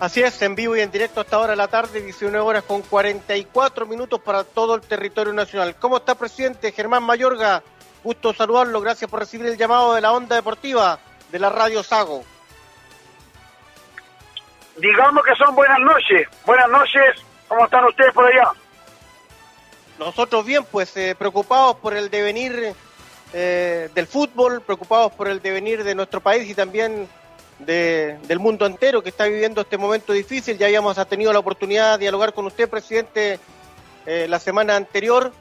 Así es, en vivo y en directo hasta ahora de la tarde, 19 horas con 44 minutos para todo el territorio nacional. ¿Cómo está, presidente Germán Mayorga? Gusto saludarlo, gracias por recibir el llamado de la onda deportiva de la Radio Sago. Digamos que son buenas noches. Buenas noches, ¿cómo están ustedes por allá? Nosotros bien, pues eh, preocupados por el devenir eh, del fútbol, preocupados por el devenir de nuestro país y también de, del mundo entero que está viviendo este momento difícil. Ya habíamos tenido la oportunidad de dialogar con usted, presidente, eh, la semana anterior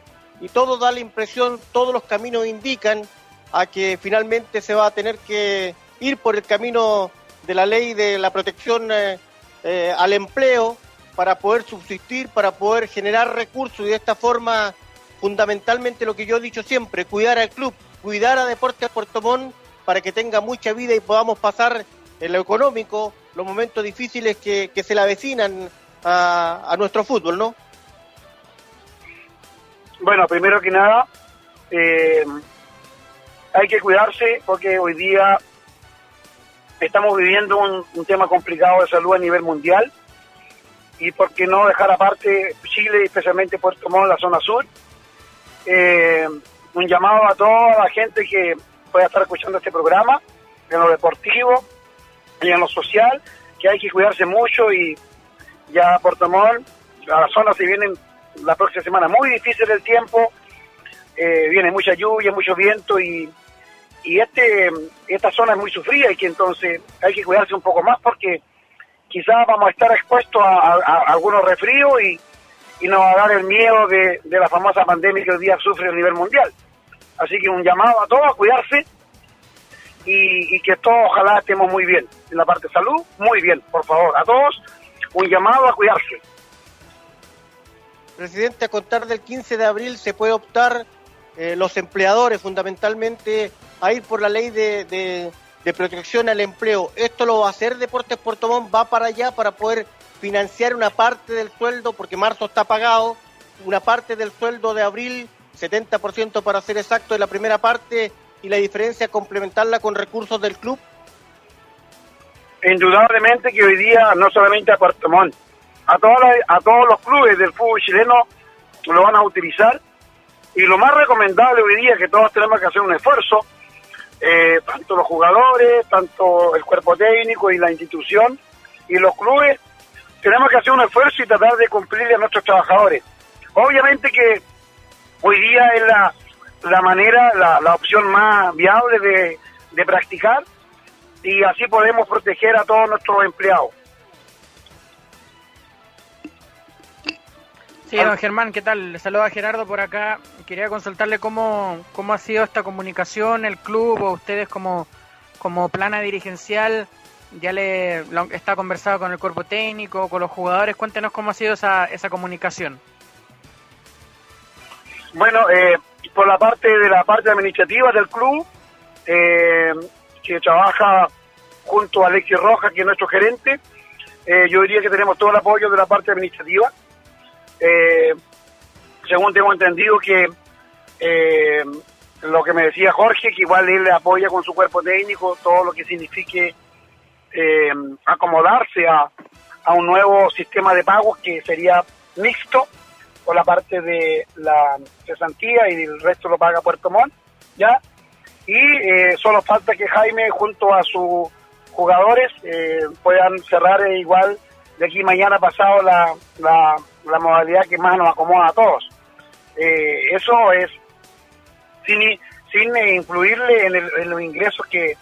y todo da la impresión, todos los caminos indican a que finalmente se va a tener que ir por el camino de la ley de la protección eh, eh, al empleo para poder subsistir, para poder generar recursos y de esta forma fundamentalmente lo que yo he dicho siempre, cuidar al club, cuidar a Deportes Puerto Montt para que tenga mucha vida y podamos pasar en lo económico los momentos difíciles que, se le avecinan a, nuestro fútbol, ¿no? Bueno, primero que nada, eh, hay que cuidarse porque hoy día estamos viviendo un, tema complicado de salud a nivel mundial y por qué no dejar aparte Chile especialmente Puerto Montt, la zona sur. Eh, un llamado a toda la gente que pueda estar escuchando este programa, en lo deportivo, y en lo social, que hay que cuidarse mucho y ya Puerto Montt, a la zona se vienen la próxima semana muy difícil el tiempo, eh, viene mucha lluvia, mucho viento y, y este esta zona es muy sufrida y que entonces hay que cuidarse un poco más porque quizás vamos a estar expuestos a, algunos resfríos y, y, nos va a dar el miedo de, de la famosa pandemia que hoy día sufre a nivel mundial. Así que un llamado a todos a cuidarse y, que todos ojalá estemos muy bien. En la parte de salud, muy bien, por favor. A todos, un llamado a cuidarse. Presidente, a contar del 15 de abril se puede optar eh, los empleadores fundamentalmente a ir por la ley de, de, protección al empleo. ¿Esto lo va a hacer Deportes Puerto Montt? ¿Va para allá para poder financiar una parte del sueldo? Porque marzo está pagado, una parte del sueldo de abril, 70% para ser exacto, de la primera parte y la diferencia complementarla con recursos del club? Indudablemente que hoy día no solamente a Puerto Montt, a, todas a todos los clubes del fútbol chileno lo van a utilizar y lo más recomendable hoy día es que todos tenemos que hacer un esfuerzo, eh, tanto los jugadores, tanto el cuerpo técnico y la institución y los clubes, tenemos que hacer un esfuerzo y tratar de cumplirle a nuestros trabajadores. Obviamente que hoy día es la, la manera, la, la opción más viable de, de practicar y así podemos proteger a todos nuestros empleados. Sí, don Germán, ¿qué tal? Le saluda Gerardo por acá. Quería consultarle cómo, cómo ha sido esta comunicación, el club o ustedes como, como plana dirigencial. Ya le está conversado con el cuerpo técnico, con los jugadores. Cuéntenos cómo ha sido esa, esa comunicación. Bueno, eh, por la parte de la parte administrativa del club, eh, que trabaja junto a Alexis Rojas, que es nuestro gerente, eh, yo diría que tenemos todo el apoyo de la parte administrativa. Eh, según tengo entendido que lo que me decía Jorge, que igual él le apoya con su cuerpo técnico todo lo que signifique acomodarse a, a un nuevo sistema de pagos que sería mixto por la parte de la cesantía y el resto lo paga Puerto Montt, ¿ya? Y eh, solo falta que Jaime junto a sus jugadores eh, puedan cerrar igual de aquí mañana pasado la, la, modalidad que más nos acomoda a todos. Eh, eso es sin, sin influirle en, el, en los ingresos que,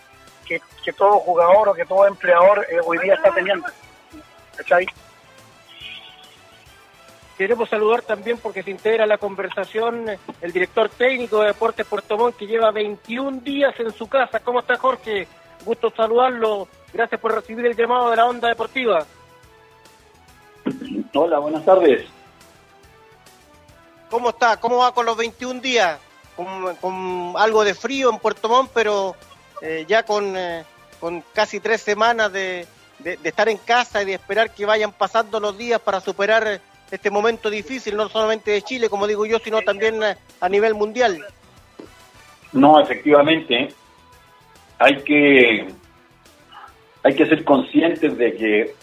que, que, todo jugador o que todo empleador hoy día está teniendo. ¿Cachai? Queremos saludar también porque se integra a la conversación el director técnico de Deportes Puerto Montt que lleva 21 días en su casa. ¿Cómo está Jorge? Gusto saludarlo. Gracias por recibir el llamado de la onda deportiva. Hola, buenas tardes. ¿Cómo está? ¿Cómo va con los 21 días? Con, algo de frío en Puerto Montt, pero eh, ya con, eh, con casi tres semanas de, de, de estar en casa y de esperar que vayan pasando los días para superar este momento difícil, no solamente de Chile, como digo yo, sino también a, nivel mundial. No, efectivamente, hay que hay que ser conscientes de que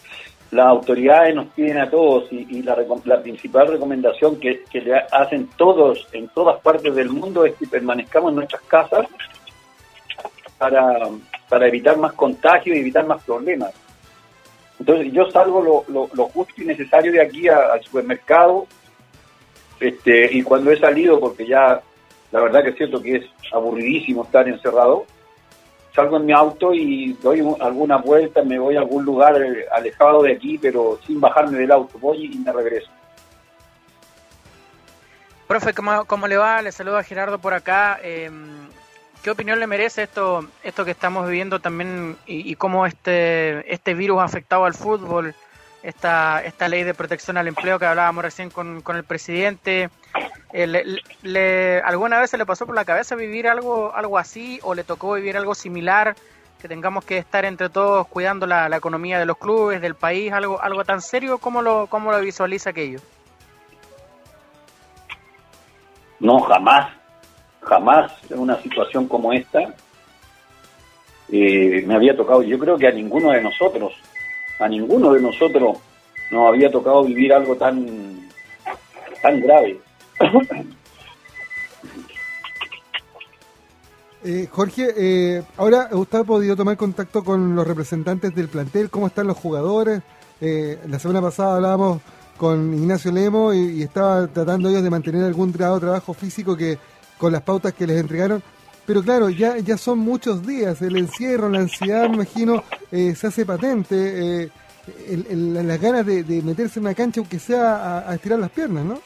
las autoridades nos piden a todos y, la, principal recomendación que, le hacen todos en todas partes del mundo es que permanezcamos en nuestras casas para, para evitar más contagios y evitar más problemas. Entonces yo salgo lo, justo y necesario de aquí al supermercado este, y cuando he salido, porque ya la verdad que es cierto que es aburridísimo estar encerrado, salgo en mi auto y doy alguna vuelta, me voy a algún lugar eh, alejado de aquí, pero sin bajarme del auto, voy y me regreso. Profe, ¿cómo, le va? Le saludo a Gerardo por acá. Em, ¿Qué opinión le merece esto, esto que estamos viviendo también y, cómo este, este virus ha afectado al fútbol? Esta, esta ley de protección al empleo que hablábamos recién con, con el presidente. Eh, le, ¿Alguna vez se le pasó por la cabeza vivir algo, algo así o le tocó vivir algo similar? Que tengamos que estar entre todos cuidando la, economía de los clubes, del país, algo, algo tan serio, ¿cómo lo, cómo lo visualiza aquello? No, jamás, jamás en una situación como esta eh, me había tocado. Yo creo que a ninguno de nosotros, a ninguno de nosotros nos había tocado vivir algo tan, tan grave. Eh, Jorge, eh, ahora usted ha podido tomar contacto con los representantes del plantel, cómo están los jugadores. Eh, la semana pasada hablábamos con Ignacio Lemo y, estaba tratando ellos de mantener algún grado trabajo físico que con las pautas que les entregaron. Pero claro, ya, ya son muchos días, el encierro, la ansiedad, me imagino, se hace patente, las ganas de, meterse en una cancha aunque sea a estirar las piernas, ¿no?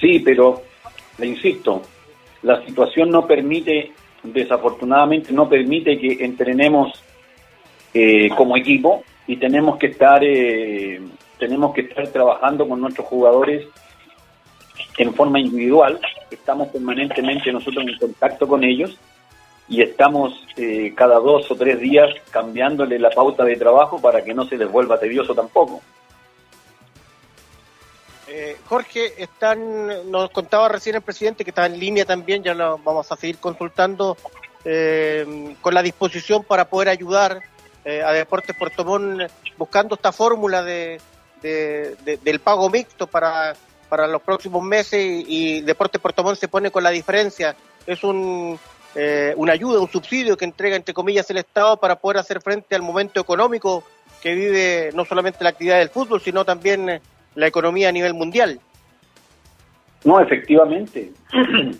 Sí, pero le insisto, la situación no permite, desafortunadamente, no permite que entrenemos eh, como equipo y tenemos que estar eh, tenemos que estar trabajando con nuestros jugadores en forma individual. Estamos permanentemente nosotros en contacto con ellos y estamos eh, cada dos o tres días cambiándole la pauta de trabajo para que no se les vuelva tedioso tampoco. Eh, Jorge, están, nos contaba recién el presidente que está en línea también, ya lo vamos a seguir consultando eh, con la disposición para poder ayudar eh, a Deportes Puerto Montt buscando esta fórmula de, del pago mixto para, para los próximos meses y, Deportes Puerto Montt se pone con la diferencia. Es un, una ayuda, un subsidio que entrega entre comillas el Estado para poder hacer frente al momento económico que vive no solamente la actividad del fútbol, sino también la economía a nivel mundial. No, efectivamente.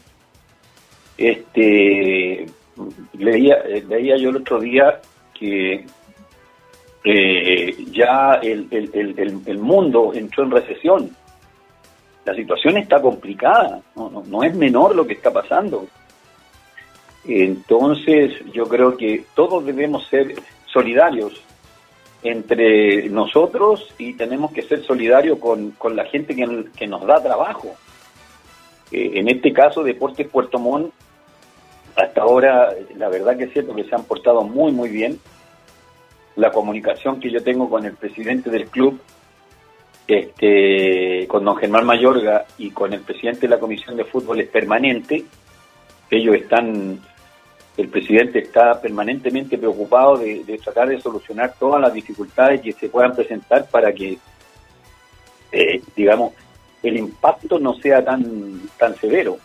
este leía, leía yo el otro día que eh, ya el, el, el, mundo entró en recesión. La situación está complicada, no, no, no es menor lo que está pasando. Entonces yo creo que todos debemos ser solidarios entre nosotros y tenemos que ser solidarios con, la gente que, nos da trabajo. Eh, en este caso, Deportes Puerto Montt, hasta ahora, la verdad que es cierto que se han portado muy, muy bien. La comunicación que yo tengo con el presidente del club, este, con don Germán Mayorga y con el presidente de la Comisión de Fútbol es permanente. Ellos están el presidente está permanentemente preocupado de, tratar de solucionar todas las dificultades que se puedan presentar para que, eh, digamos, el impacto no sea tan, tan severo.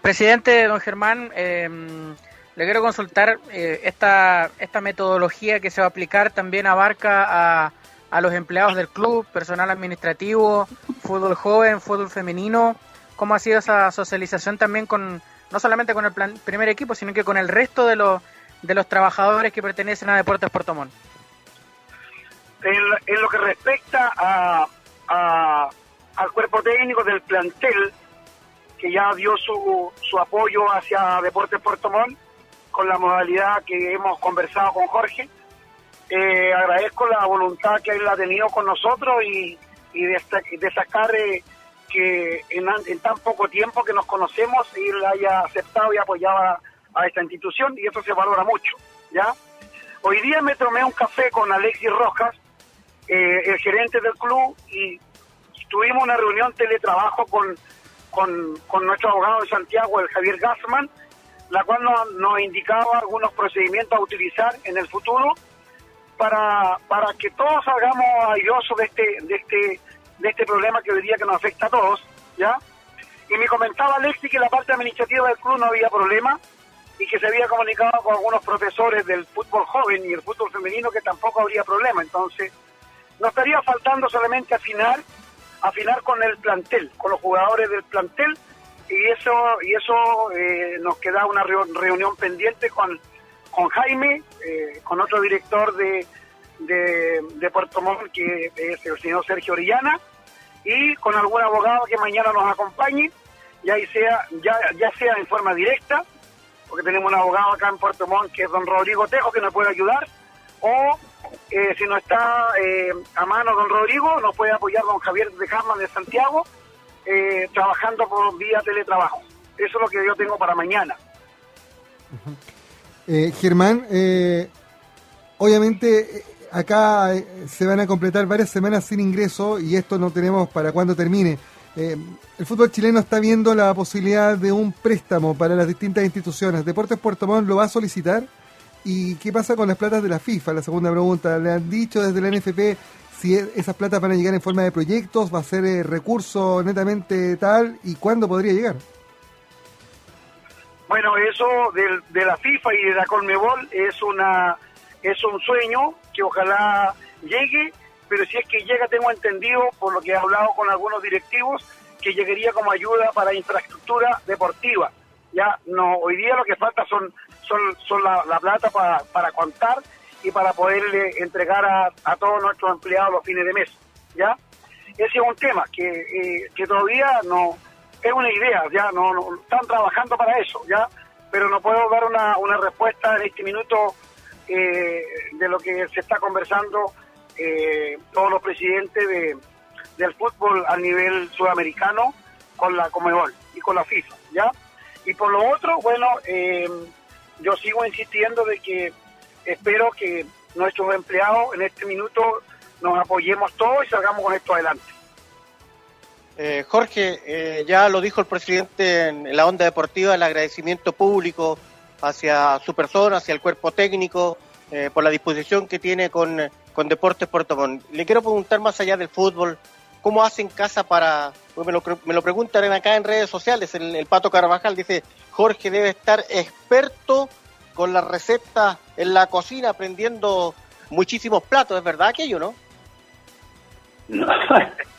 Presidente, don Germán, em, le quiero consultar, eh, esta, esta metodología que se va a aplicar también abarca a, a los empleados del club, personal administrativo, fútbol joven, fútbol femenino. ¿Cómo ha sido esa socialización también con, no solamente con el primer equipo, sino que con el resto de los, de los trabajadores que pertenecen a Deportes Puerto Montt. En, lo que respecta a, al cuerpo técnico del plantel, que ya dio su, su apoyo hacia Deportes Puerto Montt, con la modalidad que hemos conversado con Jorge, eh, agradezco la voluntad que él ha tenido con nosotros y, y de, de sacar eh, que en, tan poco tiempo que nos conocemos él haya aceptado y apoyado a, esta institución y eso se valora mucho, ¿ya? Hoy día me tomé un café con Alexis Rojas, eh, el gerente del club, y tuvimos una reunión teletrabajo con, con, nuestro abogado de Santiago, el Javier Gassman, la cual nos, nos indicaba algunos procedimientos a utilizar en el futuro para, para que todos salgamos airosos de este, de este, de este problema que hoy día que nos afecta a todos, ¿ya? Y me comentaba Alexi que la parte administrativa del club no había problema y que se había comunicado con algunos profesores del fútbol joven y el fútbol femenino que tampoco habría problema. Entonces, nos estaría faltando solamente afinar, afinar con el plantel, con los jugadores del plantel y eso y eso eh, nos queda una reunión pendiente con, con Jaime, eh, con otro director de, de, Puerto Montt que es el señor Sergio Orellana y con algún abogado que mañana nos acompañe, ya sea, ya, ya sea en forma directa, porque tenemos un abogado acá en Puerto Montt que es don Rodrigo Tejo que nos puede ayudar, o eh, si no está eh, a mano don Rodrigo, nos puede apoyar don Javier de Carman de Santiago, trabajando por vía teletrabajo. Eso es lo que yo tengo para mañana. Germán, obviamente acá se van a completar varias semanas sin ingreso y esto no tenemos para cuando termine. el fútbol chileno está viendo la posibilidad de un préstamo para las distintas instituciones. ¿Deportes Puerto Montt lo va a solicitar? ¿Y qué pasa con las platas de la FIFA? La segunda pregunta. ¿Le han dicho desde la NFP si e, esas platas van a llegar en forma de proyectos? ¿Va a ser eh, recurso netamente tal? ¿Y cuándo podría llegar? Bueno, eso de, de la FIFA y de la Colmebol es una es un sueño que ojalá llegue, pero si es que llega, tengo entendido, por lo que he hablado con algunos directivos, que llegaría como ayuda para infraestructura deportiva. Ya no, hoy día lo que falta son son, son la, plata para, para contar y para poderle entregar a, a, todos nuestros empleados los fines de mes, ¿ya? Ese es un tema que, eh, que todavía no es una idea, ya no, están trabajando para eso, ¿ya? Pero no puedo dar una, una respuesta en este minuto eh, de lo que se está conversando eh, todos los presidentes de, del fútbol a nivel sudamericano con la Comebol y con la FIFA, ¿ya? Y por lo otro, bueno, eh, yo sigo insistiendo de que espero que nuestros empleados en este minuto nos apoyemos todos y salgamos con esto adelante. Eh, Jorge, eh, ya lo dijo el presidente en la onda deportiva, el agradecimiento público hacia su persona, hacia el cuerpo técnico, eh, por la disposición que tiene con, con Deportes Puerto Montt. Le quiero preguntar más allá del fútbol, ¿cómo hacen casa para, pues me, lo, me lo preguntan acá en redes sociales, el, el Pato Carvajal dice, Jorge debe estar experto con la receta en la cocina, aprendiendo muchísimos platos, ¿es verdad aquello, no? no.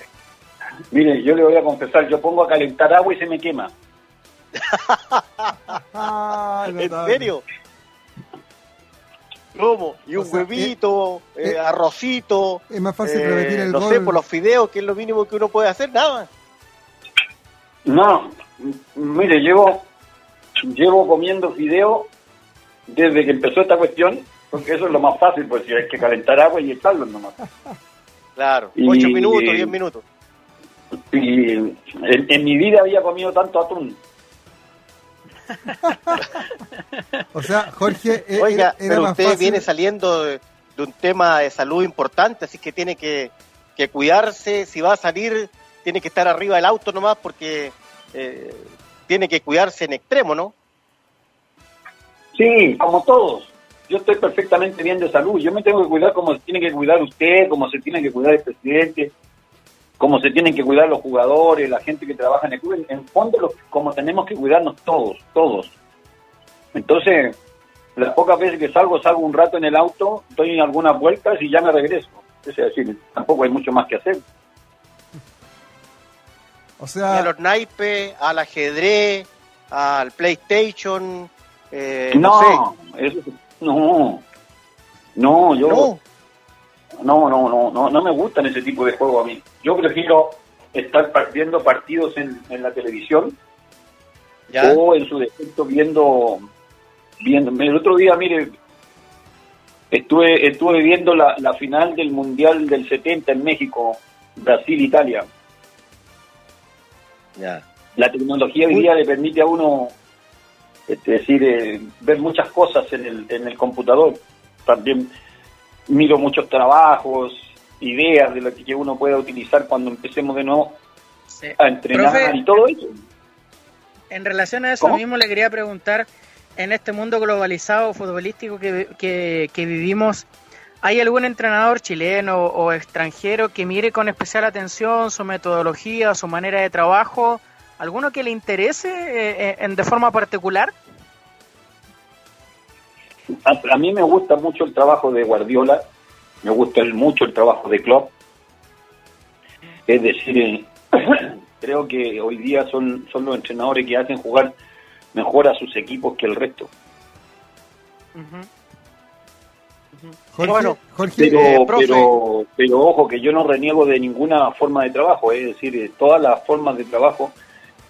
Mire, yo le voy a confesar, yo pongo a calentar agua y se me quema. ¿En serio? ¿Cómo? Y un huevito, eh, eh, eh, arrocito. Es más fácil repetir el No sé, por los fideos, que es lo mínimo que uno puede hacer, nada. No, mire, llevo llevo comiendo fideo desde que empezó esta cuestión, porque eso es lo más fácil, pues si hay que calentar agua y echarlo nomás. Claro, ocho minutos, diez minutos. Y en, mi vida había comido tanto atún. o sea, Jorge, e-, Oiga, pero usted viene saliendo de, un tema de salud importante, así que tiene que, que, cuidarse. Si va a salir, tiene que estar arriba del auto nomás, porque eh, tiene que cuidarse en extremo, ¿no? Sí, como todos. Yo estoy perfectamente bien de salud. Yo me tengo que cuidar como se tiene que cuidar usted, como se tiene que cuidar el presidente, como se tienen que cuidar los jugadores, la gente que trabaja en el club. En fondo, como tenemos que cuidarnos todos, todos. Entonces, las pocas veces que salgo, salgo un rato en el auto, doy en algunas vueltas y ya me regreso. Es decir, tampoco hay mucho más que hacer. O sea, a los naipes, al ajedrez, al PlayStation. Eh, no, no, no, yo. No. no, no, no, no, me gustan ese tipo de juego a mí. Yo prefiero estar viendo partidos en, en la televisión o en su defecto viendo, viendo. El otro día, mire, estuve, estuve viendo la, la final del Mundial del 70 en México, Brasil-Italia. La tecnología hoy día le permite a uno este, decir, eh, ver muchas cosas en el, en el computador. También miro muchos trabajos, ideas de lo que uno pueda utilizar cuando empecemos de nuevo a entrenar y todo eso. En relación a eso mismo le quería preguntar en este mundo globalizado futbolístico que, que, vivimos, ¿hay algún entrenador chileno o extranjero que mire con especial atención su metodología, su manera de trabajo? ¿Alguno que le interese eh, en, de forma particular? A, mí me gusta mucho el trabajo de Guardiola, me gusta mucho el trabajo de Klopp. Es decir, eh, creo que hoy día son, son los entrenadores que hacen jugar mejor a sus equipos que el resto. Jorge, pero, eh, pero, pero, ojo que yo no reniego de ninguna forma de trabajo, es decir, todas las formas de trabajo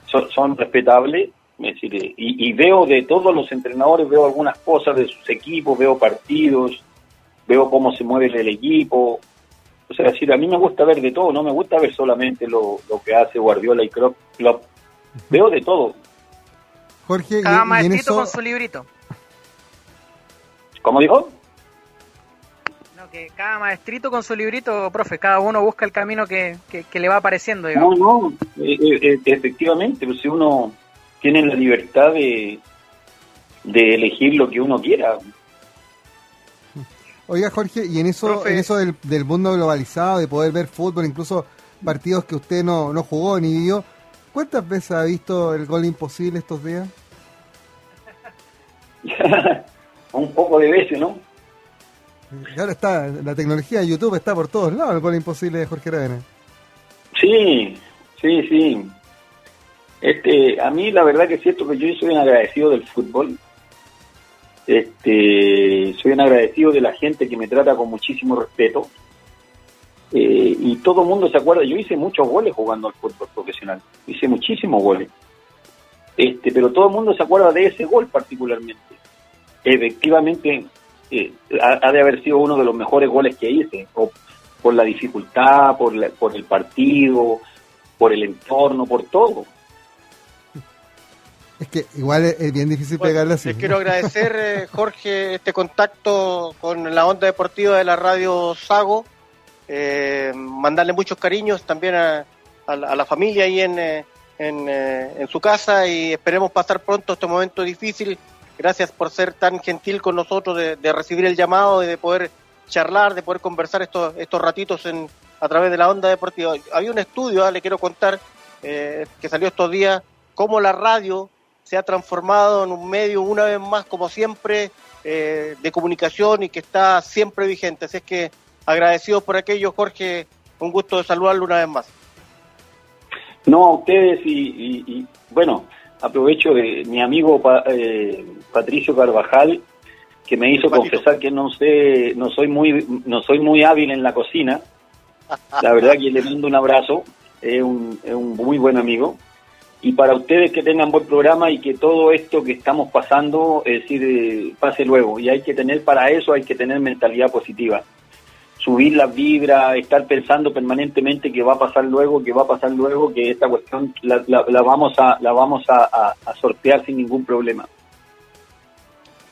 son, son respetables, es decir, y, y, veo de todos los entrenadores, veo algunas cosas de sus equipos, veo partidos, veo cómo se mueve el equipo, o sea, decir, a mí me gusta ver de todo, no me gusta ver solamente lo, lo que hace Guardiola y Klopp, veo de todo, Jorge, cada maestrito con su librito. ¿Cómo dijo? No, que cada maestrito con su librito, profe, cada uno busca el camino que, le va apareciendo. No, no, eh, eh, eh, efectivamente, pues si uno tiene la libertad de, de elegir lo que uno quiera. Oiga, Jorge, y en eso, en eso del, del, mundo globalizado, de poder ver fútbol, incluso partidos que usted no, no jugó ni vio, ¿Cuántas veces ha visto el gol imposible estos días? Un poco de veces, ¿no? Ahora está, la tecnología de YouTube está por todos lados, el gol imposible de Jorge Aravena. Sí, sí, sí. Este, a mí la verdad que es cierto que yo soy un agradecido del fútbol. Este, soy un agradecido de la gente que me trata con muchísimo respeto. Eh, y todo el mundo se acuerda, yo hice muchos goles jugando al fútbol profesional, hice muchísimos goles, este, pero todo el mundo se acuerda de ese gol particularmente. Efectivamente, eh, ha, de haber sido uno de los mejores goles que hice, por la dificultad, por, por el partido, por el entorno, por todo. Es que igual es bien difícil pegarle así. Les quiero agradecer, eh, Jorge, este contacto con la onda deportiva de la radio Sago eh, mandarle muchos cariños también a, la, familia ahí en, eh, eh, en, su casa y esperemos pasar pronto este momento difícil. Gracias por ser tan gentil con nosotros de, recibir el llamado y de poder charlar, de poder conversar estos, estos ratitos en, a través de la onda deportiva. Había un estudio, ah, le quiero contar, eh, que salió estos días, cómo la radio se ha transformado en un medio una vez más, como siempre, de comunicación y que está siempre vigente. Así es que agradecidos por aquello, Jorge, un gusto de saludarlo una vez más. No, a ustedes y, bueno, aprovecho de mi amigo eh, Patricio Carvajal, que me hizo confesar que no sé, no soy muy, no soy muy hábil en la cocina. La verdad que le mando un abrazo, es un, es un muy buen amigo. Y para ustedes que tengan buen programa y que todo esto que estamos pasando, es decir, eh, pase luego. Y hay que tener para eso, hay que tener mentalidad positiva subir la vibra, estar pensando permanentemente que va a pasar luego, que va a pasar luego, que esta cuestión la, vamos a la vamos a, sortear sin ningún problema.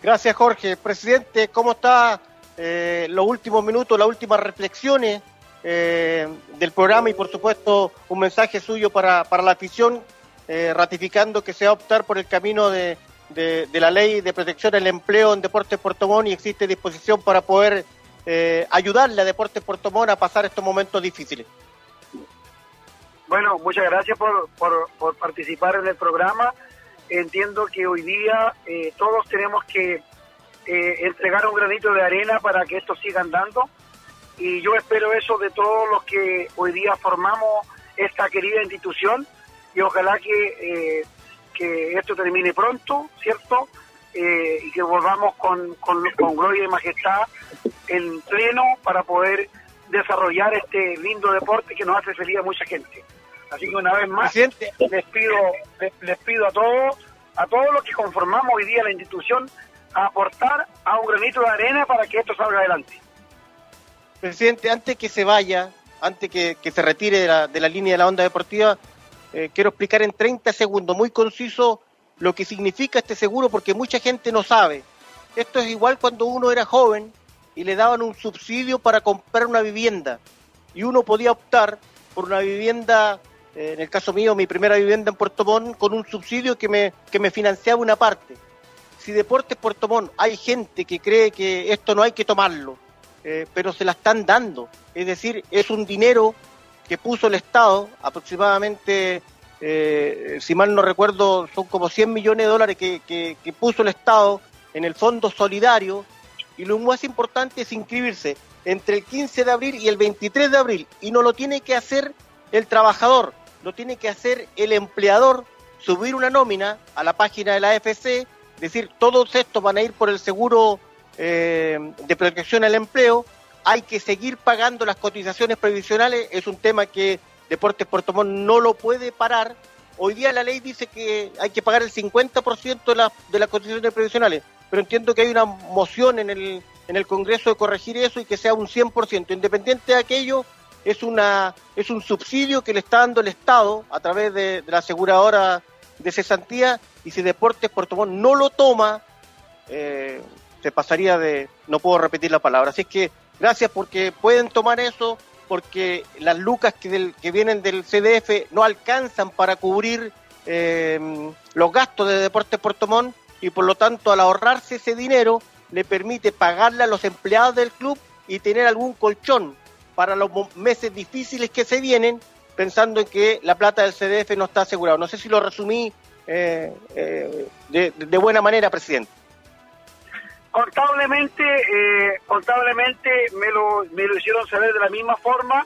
Gracias Jorge. Presidente, ¿cómo está eh, los últimos minutos, las últimas reflexiones eh, del programa y por supuesto un mensaje suyo para, para la afición, eh, ratificando que se va a optar por el camino de, de, la ley de protección del empleo en Deportes Puerto Montt y existe disposición para poder eh, ayudarle a Deportes Puerto Montt a pasar estos momentos difíciles. Bueno, muchas gracias por, por, participar en el programa. Entiendo que hoy día eh, todos tenemos que eh, entregar un granito de arena para que esto siga andando y yo espero eso de todos los que hoy día formamos esta querida institución y ojalá que, que esto termine pronto, ¿cierto? y que volvamos con, con, con gloria y majestad en pleno para poder desarrollar este lindo deporte que nos hace feliz a mucha gente. Así que una vez más les pido les, pido a todos a todos los que conformamos hoy día la institución a aportar a un granito de arena para que esto salga adelante. Presidente, antes que se vaya, antes que, que se retire de la, de la, línea de la onda deportiva, eh, quiero explicar en 30 segundos, muy conciso, lo que significa este seguro, porque mucha gente no sabe. Esto es igual cuando uno era joven y le daban un subsidio para comprar una vivienda. Y uno podía optar por una vivienda, eh, en el caso mío, mi primera vivienda en Puerto Montt, con un subsidio que me, que me financiaba una parte. si Deportes Puerto Montt hay gente que cree que esto no hay que tomarlo, eh, pero se la están dando. Es decir, es un dinero que puso el Estado, aproximadamente, eh, si mal no recuerdo, son como 100 millones de dólares que, que, que puso el Estado en el Fondo Solidario, y lo más importante es inscribirse entre el 15 de abril y el 23 de abril, y no lo tiene que hacer el trabajador, lo tiene que hacer el empleador, subir una nómina a la página de la AFC, decir, todos estos van a ir por el seguro eh, de protección al empleo, hay que seguir pagando las cotizaciones previsionales, es un tema que Deportes Puerto Montt no lo puede parar. Hoy día la ley dice que hay que pagar el 50% de, de las cotizaciones previsionales, pero entiendo que hay una moción en el, en el Congreso de corregir eso y que sea un 100%. Independiente de aquello, es, una, es un subsidio que le está dando el Estado a través de, de la aseguradora de cesantía y si Deportes Puerto Montt no lo toma, eh, se pasaría de, no puedo repetir la palabra. Así es que gracias porque pueden tomar eso, porque las lucas que, vienen del CDF no alcanzan para cubrir eh, los gastos de Deportes Puerto Montt y por lo tanto al ahorrarse ese dinero le permite pagarle a los empleados del club y tener algún colchón para los meses difíciles que se vienen, pensando en que la plata del CDF no está asegurada. No sé si lo resumí eh, eh, de, buena manera, presidente. Contablemente, eh, contablemente me lo, me lo hicieron saber de la misma forma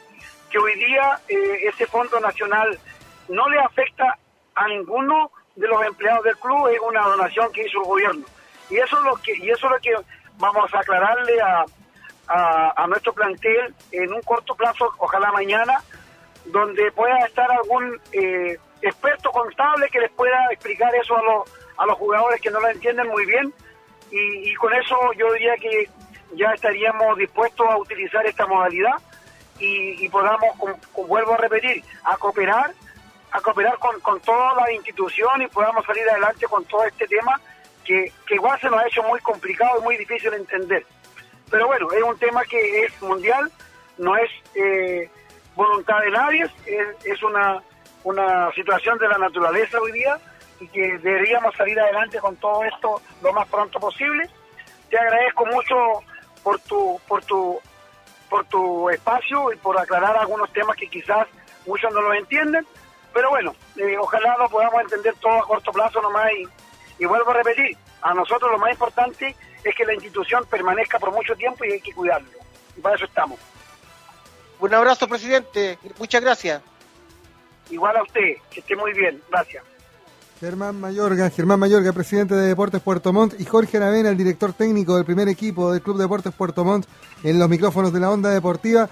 que hoy día eh, ese fondo nacional no le afecta a ninguno de los empleados del club, es una donación que hizo el gobierno. Y eso es lo que, y eso es lo que vamos a aclararle a, a, a nuestro plantel en un corto plazo, ojalá mañana, donde pueda estar algún eh, experto contable que les pueda explicar eso a los, a los jugadores que no lo entienden muy bien. Y, con eso yo diría que ya estaríamos dispuestos a utilizar esta modalidad y, y podamos, vuelvo a repetir, a cooperar, a cooperar con, con toda la institución y podamos salir adelante con todo este tema que, que igual se nos ha hecho muy complicado y muy difícil de entender. Pero bueno, es un tema que es mundial, no es eh, voluntad de nadie, es, es una, una situación de la naturaleza hoy día y que deberíamos salir adelante con todo esto lo más pronto posible. Te agradezco mucho por tu por tu por tu espacio y por aclarar algunos temas que quizás muchos no lo entienden, pero bueno, eh, ojalá lo podamos entender todo a corto plazo nomás y, y vuelvo a repetir, a nosotros lo más importante es que la institución permanezca por mucho tiempo y hay que cuidarlo. Y para eso estamos. Un abrazo, presidente. Muchas gracias. Igual a usted, que esté muy bien. Gracias. Germán Mayorga, Germán Mayorga, presidente de Deportes Puerto Montt, y Jorge Aravena, el director técnico del primer equipo del Club Deportes Puerto Montt, en los micrófonos de la Onda Deportiva.